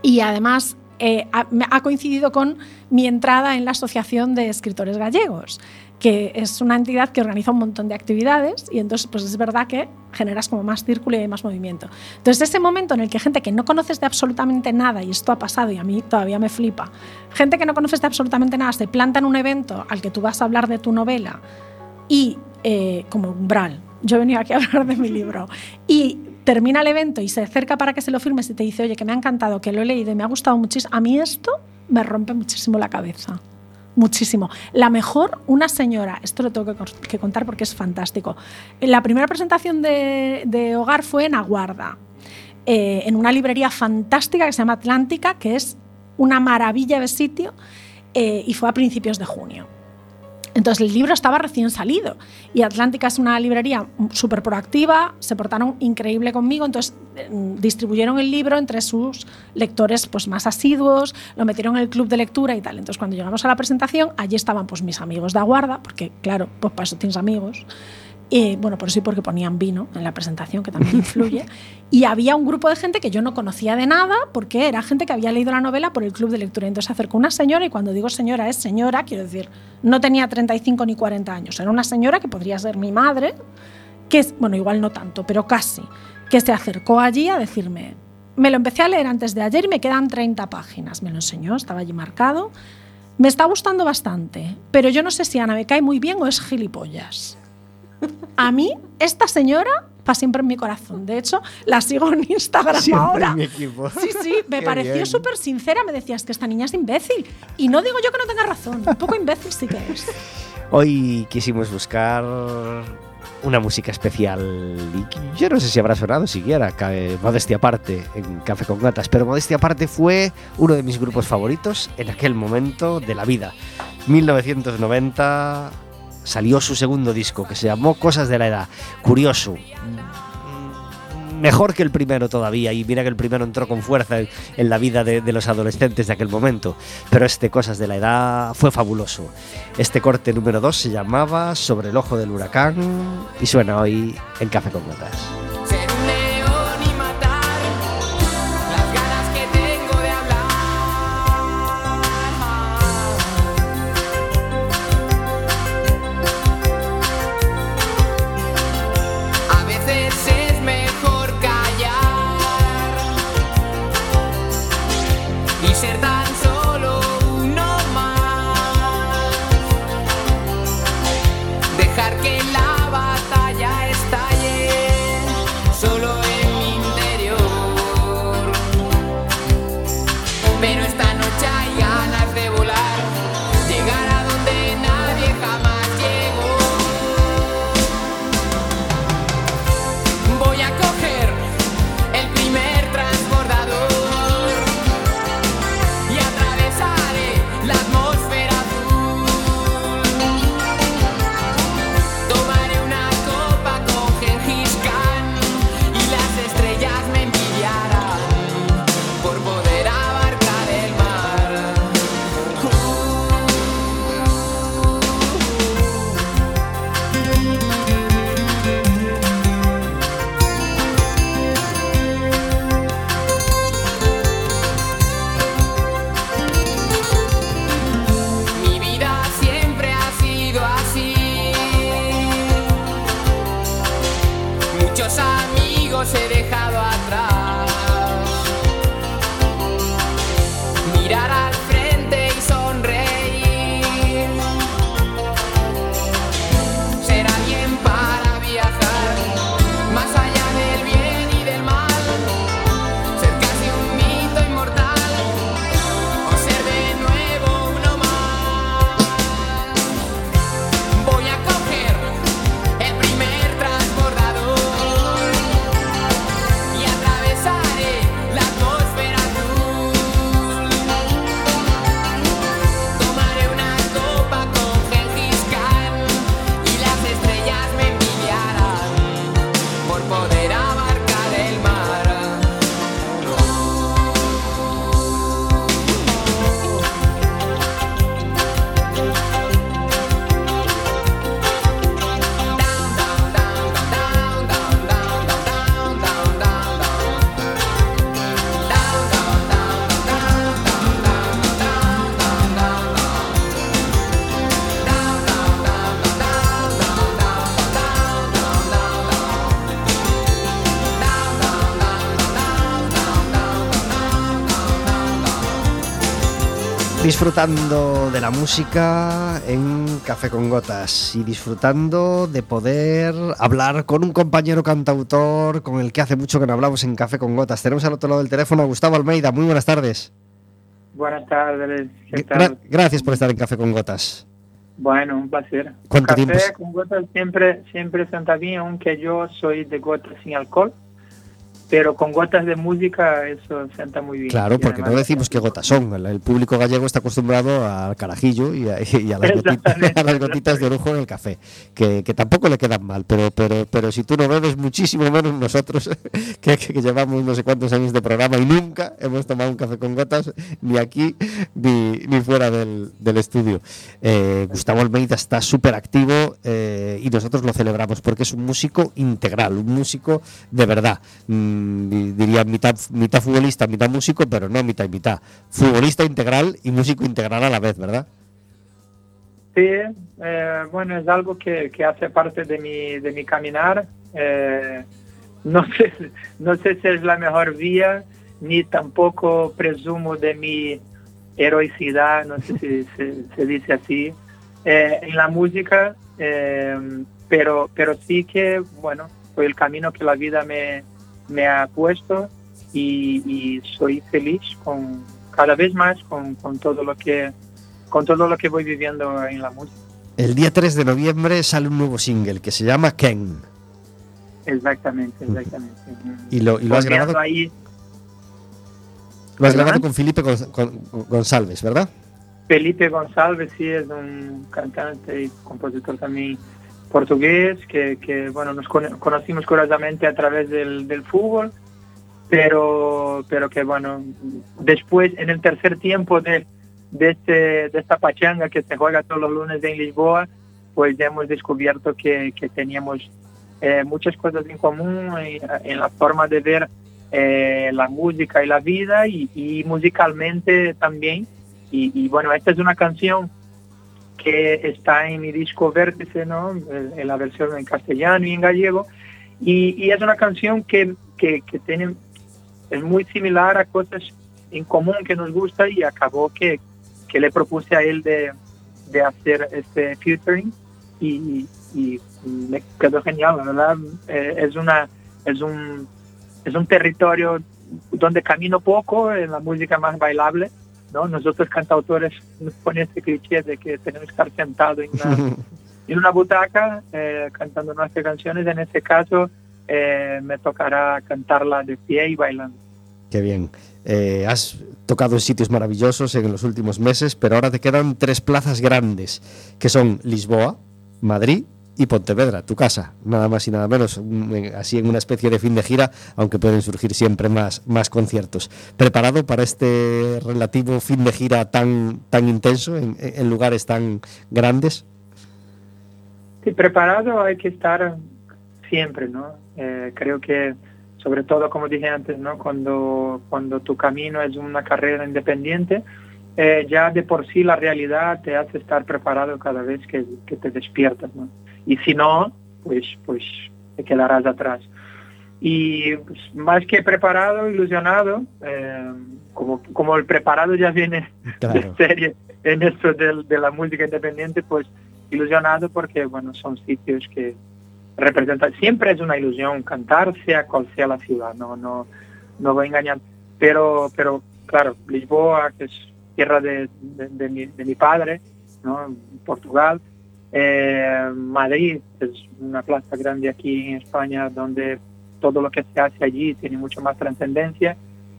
y además eh, ha, coincidido con mi entrada en la Asociación de Escritores Gallegos, que es una entidad que organiza un montón de actividades y entonces pues es verdad que generas como más círculo y más movimiento. Entonces ese momento en el que gente que no conoces de absolutamente nada, y esto ha pasado y a mí todavía me flipa, gente que no conoces de absolutamente nada se planta en un evento al que tú vas a hablar de tu novela y eh, como umbral, yo he venido aquí a hablar de mi libro y termina el evento y se acerca para que se lo firmes y te dice, oye, que me ha encantado, que lo he leído y me ha gustado muchísimo, a mí esto me rompe muchísimo la cabeza. Muchísimo. La mejor, una señora, esto lo tengo que, contar porque es fantástico. La primera presentación de, de Hogar fue en Aguarda, eh, en una librería fantástica que se llama Atlántica, que es una maravilla de sitio, eh, y fue a principios de junio. Entonces el libro estaba recién salido y Atlántica es una librería súper proactiva, se portaron increíble conmigo, entonces eh, distribuyeron el libro entre sus lectores pues, más asiduos, lo metieron en el club de lectura y tal. Entonces cuando llegamos a la presentación, allí estaban pues, mis amigos de Aguarda, porque claro, pues para eso tienes amigos. Y, bueno, por y porque ponían vino en la presentación, que también influye. y había un grupo de gente que yo no conocía de nada, porque era gente que había leído la novela por el club de lectura. Entonces se acercó una señora, y cuando digo señora es señora, quiero decir, no tenía 35 ni 40 años. Era una señora que podría ser mi madre, que es, bueno, igual no tanto, pero casi, que se acercó allí a decirme, me lo empecé a leer antes de ayer y me quedan 30 páginas. Me lo enseñó, estaba allí marcado. Me está gustando bastante, pero yo no sé si Ana me cae muy bien o es gilipollas. A mí, esta señora para siempre en mi corazón. De hecho, la sigo en Instagram Siempre ahora. en mi equipo. Sí, sí, me Qué pareció súper sincera. Me decías que esta niña es imbécil. Y no digo yo que no tenga razón. Un poco imbécil sí que es. Hoy quisimos buscar una música especial y yo no sé si habrá sonado siquiera, modestia aparte, en Café con Gatas, pero modestia aparte fue uno de mis grupos favoritos en aquel momento de la vida. 1990 salió su segundo disco que se llamó Cosas de la Edad. Curioso. mm, Mejor que el primero todavía, y mira que el primero entró con fuerza en, la vida de, de los adolescentes de aquel momento. Pero este Cosas de la Edad fue fabuloso. Este corte número 2 se llamaba Sobre el ojo del huracán y suena hoy en Café con Gotas. Disfrutando de la música en Café con Gotas y disfrutando de poder hablar con un compañero cantautor con el que hace mucho que no hablamos en Café con Gotas. Tenemos al otro lado del teléfono a Gustavo Almeida. Muy buenas tardes. Buenas tardes, ¿qué Gra- gracias por estar en Café con Gotas. Bueno, un placer. ¿Cuánto Café tiempo con gotas siempre, siempre senta bien, aunque yo soy de gotas sin alcohol, pero con gotas de música eso sienta muy bien. Claro, porque no decimos qué gotas son. El, el público gallego está acostumbrado al carajillo y a, y a las, gotitas, a las gotitas de orujo en el café, que, que tampoco le quedan mal, pero, pero, pero si tú no bebes, muchísimo menos nosotros, que, que llevamos no sé cuántos años de programa y nunca hemos tomado un café con gotas, ni aquí ni, ni fuera del, del estudio. Eh, Gustavo Almeida está súper activo eh, y nosotros lo celebramos porque es un músico integral, un músico de verdad. Mm, diría mitad, mitad futbolista, mitad músico, pero no mitad y mitad. Futbolista integral y músico integral a la vez, ¿verdad? Sí, eh, bueno, es algo que, que hace parte de mi, de mi caminar. Eh, no, sé, no sé si es la mejor vía, ni tampoco presumo de mi heroicidad, no sé si se, se dice así, eh, en la música, eh, pero, pero sí que, bueno, fue el camino que la vida me, me ha puesto y, y soy feliz con cada vez más con, con todo lo que con todo lo que voy viviendo en la música. El día 3 de noviembre sale un nuevo single que se llama Ken. Exactamente, exactamente. Y lo, y lo has grabado, ahí, lo has grabado con Felipe Gon- Gon- González, ¿verdad? Felipe González sí es un cantante y compositor también portugués que, que, bueno nos cono- conocimos curiosamente a través del, del fútbol pero pero que bueno después en el tercer tiempo de, de este de esta pachanga que se juega todos los lunes en Lisboa pues ya hemos descubierto que, que teníamos eh, muchas cosas en común en, en la forma de ver eh, la música y la vida y, musicalmente también. Y, bueno, esta es una canción que está en mi disco Vértice, ¿no? En la versión en castellano y en gallego. Y, y es una canción que, que, que tiene, es muy similar a cosas en común que nos gusta y acabó que, que le propuse a él de, de hacer este featuring y, y me quedó genial, la verdad. Eh, es, una, es, un, es un territorio donde camino poco, en la música más bailable. ¿No? Nosotros cantautores nos ponen este cliché de que tenemos que estar sentados en una, en una butaca eh, cantando nuestras canciones. En este caso eh, me tocará cantarla de pie y bailando. Qué bien. Eh, has tocado en sitios maravillosos en los últimos meses, pero ahora te quedan tres plazas grandes, que son Lisboa, Madrid y Pontevedra, tu casa, nada más y nada menos, así en una especie de fin de gira, aunque pueden surgir siempre más, más conciertos. ¿Preparado para este relativo fin de gira tan, tan intenso en, en lugares tan grandes? Sí, preparado hay que estar siempre, ¿no? Eh, creo que, sobre todo, como dije antes, ¿no? Cuando, cuando tu camino es una carrera independiente, eh, ya de por sí la realidad te hace estar preparado cada vez que, que te despiertas, ¿no? Y si no, pues, pues te quedarás atrás. Y pues, más que preparado, ilusionado, eh, como, como el preparado ya viene Claro. de serie en esto del- de, la música independiente, pues ilusionado porque, bueno, son sitios que representan, siempre es una ilusión cantar, sea cual sea la ciudad, no, no, no voy a engañar. Pero, pero claro, Lisboa, que es tierra de, de- mi, de mi padre, ¿no? Portugal, eh, Madrid es una plaza grande aquí en España donde todo lo que se hace allí tiene mucho más trascendencia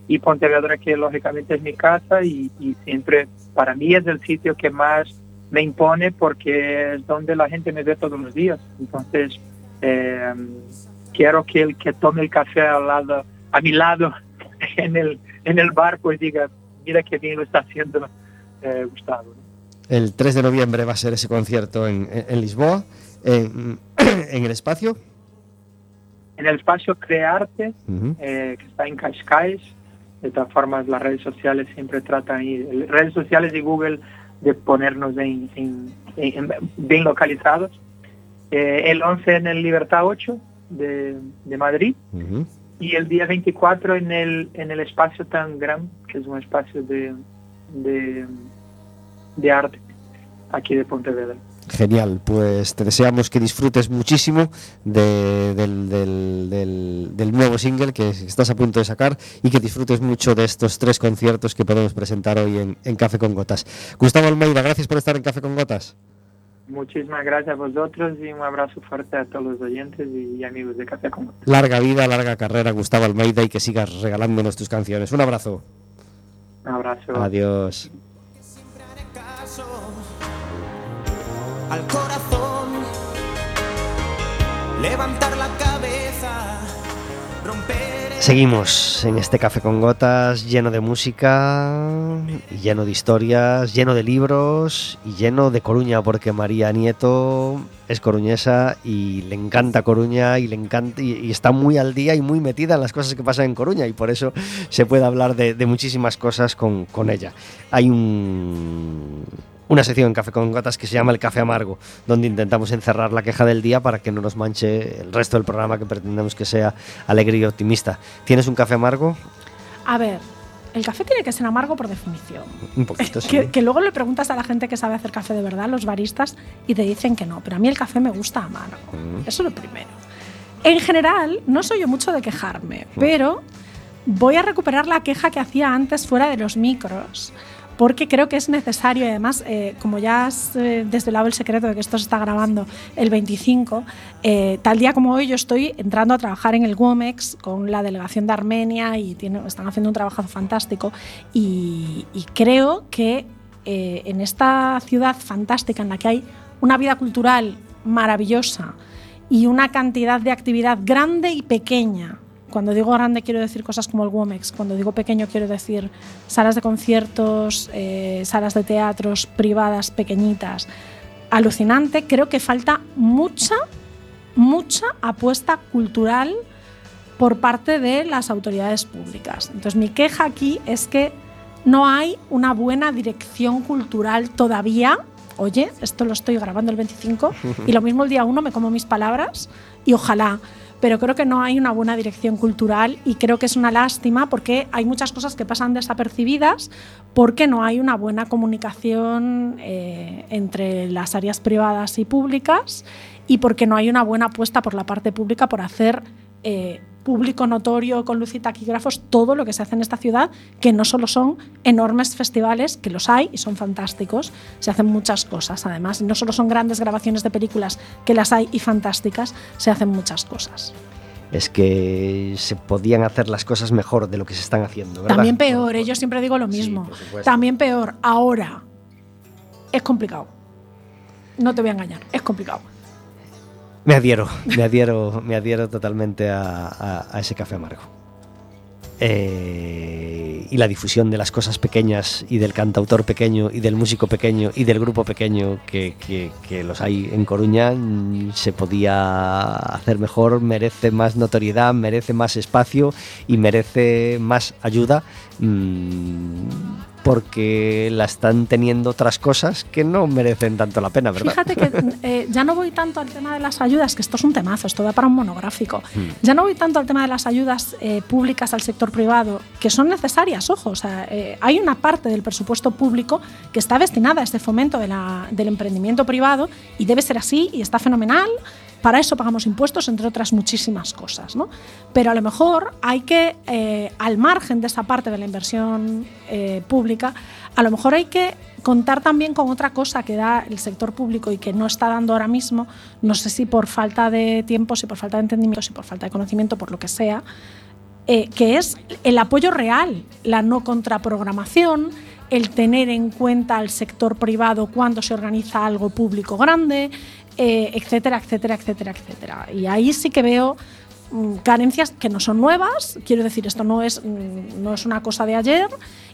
y Pontevedra que lógicamente es mi casa y, siempre para mí es el sitio que más me impone porque es donde la gente me ve todos los días. Entonces eh, quiero que el que tome el café al lado, a mi lado en el, en el bar pues diga, mira qué bien lo está haciendo eh, Gustavo. ¿no? El 3 de noviembre va a ser ese concierto en, en- en Lisboa, en, en el espacio. En el espacio Crearte, eh, que está en Cascais. De todas formas, las redes sociales siempre tratan, y, redes sociales y Google, de ponernos en, en- en- bien localizados. Eh, el 11 en el Libertad 8 de, de Madrid. Y el día 24 en el, en el espacio Tangram, que es un espacio de, de, arte aquí de Pontevedra. Genial, pues te deseamos que disfrutes muchísimo de- del, del- del- del nuevo single que estás a punto de sacar y que disfrutes mucho de estos tres conciertos que podemos presentar hoy en, en Café con Gotas. Gustavo Almeida, gracias por estar en Café con Gotas. Muchísimas gracias a vosotros y un abrazo fuerte a todos los oyentes y amigos de Café con Larga vida, larga carrera, Gustavo Almeida, y que sigas regalándonos tus canciones. Un abrazo. Un abrazo. Adiós. al corazón, levantar la cabeza, romper Seguimos en este café con gotas lleno de música, y lleno de historias, lleno de libros y lleno de Coruña, porque María Nieto es coruñesa y le encanta Coruña y le encanta y, está muy al día y muy metida en las cosas que pasan en Coruña y por eso se puede hablar de, de muchísimas cosas con, con ella. Hay un, una sección en Café con Gotas que se llama El Café Amargo, donde intentamos encerrar la queja del día para que no nos manche el resto del programa que pretendemos que sea alegre y optimista. ¿Tienes un café amargo? A ver, el café tiene que ser amargo por definición. Un poquito, sí. Que, que luego le preguntas a la gente que sabe hacer café de verdad, los baristas, y te dicen que no. Pero a mí el café me gusta amargo. Mm. Eso es lo primero. En general, no soy yo mucho de quejarme, pero voy a recuperar la queja que hacía antes fuera de los micros, porque creo que es necesario. y Además, eh, como ya has eh, desvelado el secreto de que esto se está grabando el 25, eh, tal día como hoy yo estoy entrando a trabajar en el WOMEX con la delegación de Armenia y están haciendo un trabajo fantástico y, y creo que eh, en esta ciudad fantástica en la que hay una vida cultural maravillosa y una cantidad de actividad grande y pequeña. Cuando digo grande quiero decir cosas como el WOMEX, cuando digo pequeño quiero decir salas de conciertos, eh, salas de teatros privadas pequeñitas. Alucinante, creo que falta mucha, mucha apuesta cultural por parte de las autoridades públicas. Entonces mi queja aquí es que no hay una buena dirección cultural todavía. Oye, esto lo estoy grabando el 25 y lo mismo el día 1 me como mis palabras y ojalá. Pero creo que no hay una buena dirección cultural y creo que es una lástima porque hay muchas cosas que pasan desapercibidas porque no hay una buena comunicación eh, entre las áreas privadas y públicas y porque no hay una buena apuesta por la parte pública por hacer eh, público notorio con luz y taquígrafos todo lo que se hace en esta ciudad, que no solo son enormes festivales, que los hay y son fantásticos, se hacen muchas cosas además, no solo son grandes grabaciones de películas, que las hay y fantásticas, se hacen muchas cosas. Es que se podían hacer las cosas mejor de lo que se están haciendo, ¿verdad? También peor, eh, yo siempre digo lo mismo, también peor, ahora es complicado. No te voy a engañar, es complicado. Me adhiero, me adhiero, me adhiero totalmente a, ese café amargo. Eh, y la difusión de las cosas pequeñas y del cantautor pequeño y del músico pequeño y del grupo pequeño que, los hay en Coruña se podía hacer mejor, merece más notoriedad, merece más espacio y merece más ayuda. mm, porque la están teniendo otras cosas que no merecen tanto la pena, ¿verdad? Fíjate que eh, ya no voy tanto al tema de las ayudas, que esto es un temazo, esto da para un monográfico. Hmm. Ya no voy tanto al tema de las ayudas eh, públicas al sector privado, que son necesarias, ojo, o sea, eh, hay una parte del presupuesto público que está destinada a este fomento de la- del emprendimiento privado y debe ser así y está fenomenal. Para eso pagamos impuestos, entre otras muchísimas cosas. ¿no? Pero a lo mejor hay que, eh, al margen de esa parte de la inversión eh, pública, a lo mejor hay que contar también con otra cosa que da el sector público y que no está dando ahora mismo, no sé si por falta de tiempo, si por falta de entendimiento, si por falta de conocimiento, por lo que sea, eh, que es el apoyo real, la no contraprogramación, el tener en cuenta al sector privado cuando se organiza algo público grande, eh, etcétera, etcétera, etcétera, etcétera. Y ahí sí que veo mm, carencias que no son nuevas, quiero decir, esto no es, mm, no es una cosa de ayer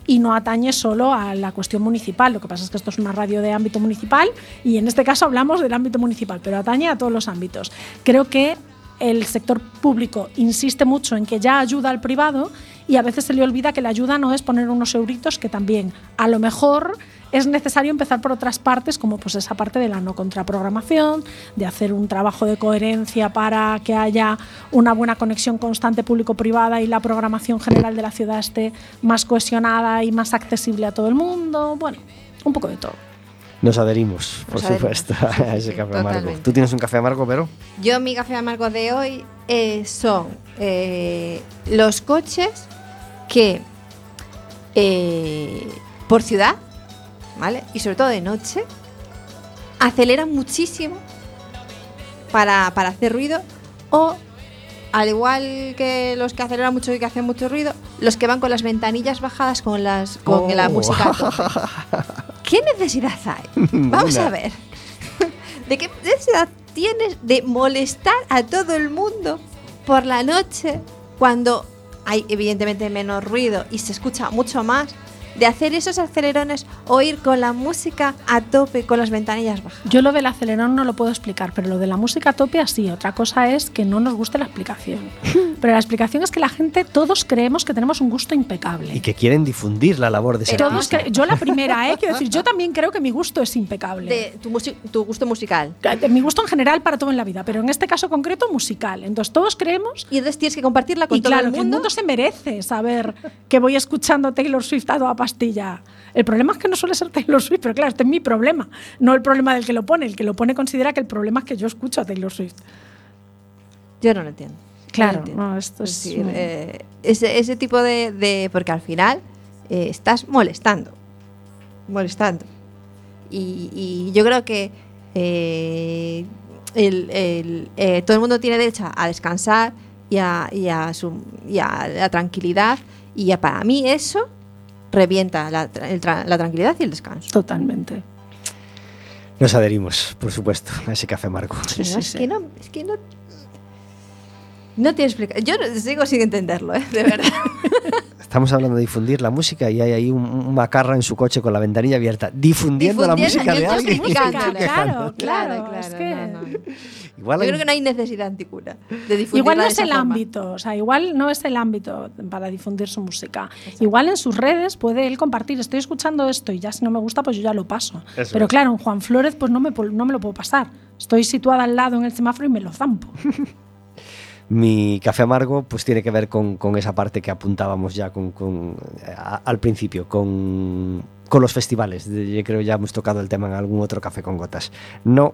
y no atañe solo a la cuestión municipal, lo que pasa es que esto es una radio de ámbito municipal y en este caso hablamos del ámbito municipal, pero atañe a todos los ámbitos. Creo que el sector público insiste mucho en que ya ayuda al privado y a veces se le olvida que la ayuda no es poner unos euritos, que también a lo mejor es necesario empezar por otras partes, como pues esa parte de la no contraprogramación, de hacer un trabajo de coherencia para que haya una buena conexión constante público-privada y la programación general de la ciudad esté más cohesionada y más accesible a todo el mundo. Bueno, un poco de todo. Nos adherimos, por Nos supuesto, a ese café amargo. totalmente. ¿Tú tienes un café amargo, Vero? Yo mi café amargo de hoy eh, son eh, los coches que eh, por ciudad, ¿vale? Y sobre todo de noche, aceleran muchísimo para, para hacer ruido o al igual que los que aceleran mucho y que hacen mucho ruido, los que van con las ventanillas bajadas con las con la Oh. música. ¿Qué necesidad hay? Vamos a ver. ¿De qué necesidad tienes de molestar a todo el mundo por la noche cuando hay evidentemente menos ruido y se escucha mucho más? De hacer esos acelerones o ir con la música a tope con las ventanillas bajas. Yo lo del acelerón no lo puedo explicar, pero lo de la música a tope así. Otra cosa es que no nos guste la explicación. Pero la explicación es que la gente, todos creemos que tenemos un gusto impecable. Y que quieren difundir la labor de ese Todos artista. cre- yo la primera, ¿eh? Quiero decir, yo también creo que mi gusto es impecable. De tu, tu gusto musical. De mi gusto en general para todo en la vida, pero en este caso concreto musical. Entonces todos creemos... Y entonces tienes que compartirla con y todo claro, el que el mundo. mundo se merece saber que voy escuchando Taylor Swift a toda pastilla. El problema es que no suele ser Taylor Swift, pero claro, este es mi problema, no el problema del que lo pone. El que lo pone considera que el problema es que yo escucho a Taylor Swift. Yo no lo entiendo. Claro, No esto Es es decir, un- eh, ese, ese tipo de, de- Porque al final eh, estás molestando. Molestando. Y, y yo creo que eh, el- el, todo el mundo tiene derecho a descansar y a, y a su- y a la tranquilidad. Y ya para mí eso revienta la, tra- la tranquilidad y el descanso. Totalmente. Nos adherimos, por supuesto, a ese café amargo. No, es, Que no, es que no. No tiene explicación. Yo no- sigo sin entenderlo, ¿eh? de verdad. Estamos hablando de difundir la música y hay ahí un, un macarra en su coche con la ventanilla abierta, difundiendo, la música de alguien. Claro, Claro, claro, es claro, que- no, no. Igual Yo creo que no hay necesidad anticura de difundirla Igual no de es el forma. ámbito, o sea, igual no es el ámbito para difundir su música. Igual en sus redes puede él compartir, estoy escuchando esto y ya si no me gusta, pues yo ya lo paso. Eso Pero es. claro, en Juan Flores, pues no me, no me lo puedo pasar. Estoy situada al lado en el semáforo y me lo zampo. Mi café amargo pues tiene que ver con, con esa parte que apuntábamos ya con, con- a- al principio, con, con los festivales. Yo creo ya hemos tocado el tema en algún otro café con gotas. No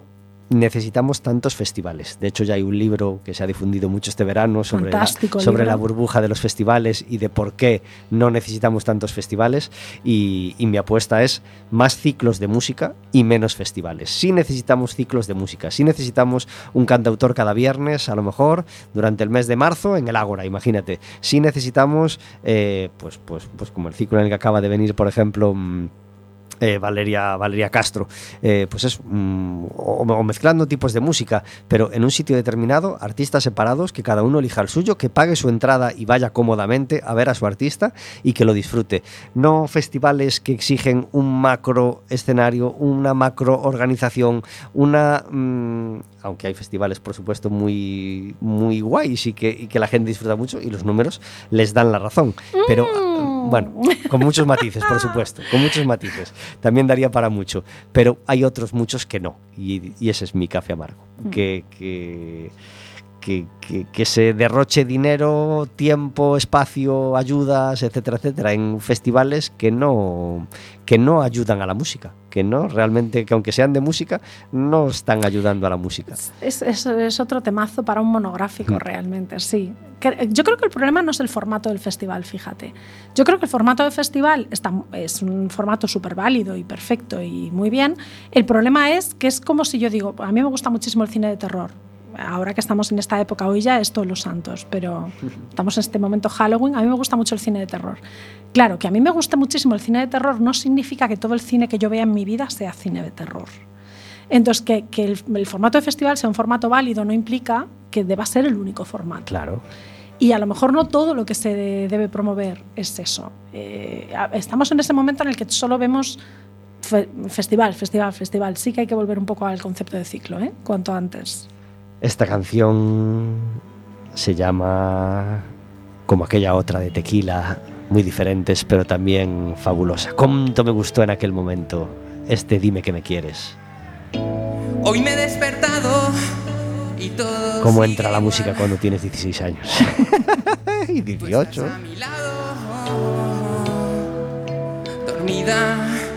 necesitamos tantos festivales. De hecho ya hay un libro que se ha difundido mucho este verano sobre, la, sobre la burbuja de los festivales y de por qué no necesitamos tantos festivales. Y, y mi apuesta es más ciclos de música y menos festivales. Sí necesitamos ciclos de música, sí necesitamos un cantautor cada viernes, a lo mejor, durante el mes de marzo en el Ágora, imagínate. Sí necesitamos, eh, pues, pues, pues como el ciclo en el que acaba de venir, por ejemplo... mm, eh, Valeria, Valeria Castro, eh, pues es mm, o, mezclando tipos de música, pero en un sitio determinado, artistas separados, que cada uno elija el suyo, que pague su entrada y vaya cómodamente a ver a su artista y que lo disfrute. No festivales que exigen un macro escenario, una macro organización, una mm, aunque hay festivales, por supuesto, muy, muy guays y que, y que la gente disfruta mucho y los números les dan la razón. Pero, Mm. bueno, con muchos matices, por supuesto, con muchos matices. También daría para mucho. Pero hay otros muchos que no. Y, y ese es mi café amargo. Mm. Que, que, que, que- que se derroche dinero, tiempo, espacio, ayudas, etcétera, etcétera, en festivales que no, que no ayudan a la música. Que no, realmente, que aunque sean de música, no están ayudando a la música. Es, es- es otro temazo para un monográfico, Mm. realmente, sí. Yo creo que el problema no es el formato del festival, fíjate. Yo creo que el formato del festival está, es un formato súper válido y perfecto y muy bien. El problema es que es como si yo digo, a mí me gusta muchísimo el cine de terror. Ahora que estamos en esta época, hoy ya es todos los santos, pero estamos en este momento Halloween, a mí me gusta mucho el cine de terror. Claro, que a mí me guste muchísimo el cine de terror no significa que todo el cine que yo vea en mi vida sea cine de terror. Entonces, que, que el, el formato de festival sea un formato válido no implica que deba ser el único formato. Claro. Y a lo mejor no todo lo que se de- debe promover es eso. Eh, estamos en ese momento en el que solo vemos fe- festival, festival, festival. Sí que hay que volver un poco al concepto de ciclo, ¿eh? cuanto antes. Esta canción se llama como aquella otra de Tequila, muy diferentes, pero también fabulosa. ¿Cuánto me gustó en aquel momento este Dime que me quieres? Hoy me he despertado y todo. ¿Cómo entra la música cuando tienes 16 años? y 18. dormida.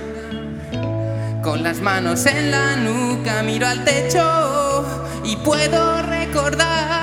Con las manos en la nuca miro al techo y puedo recordar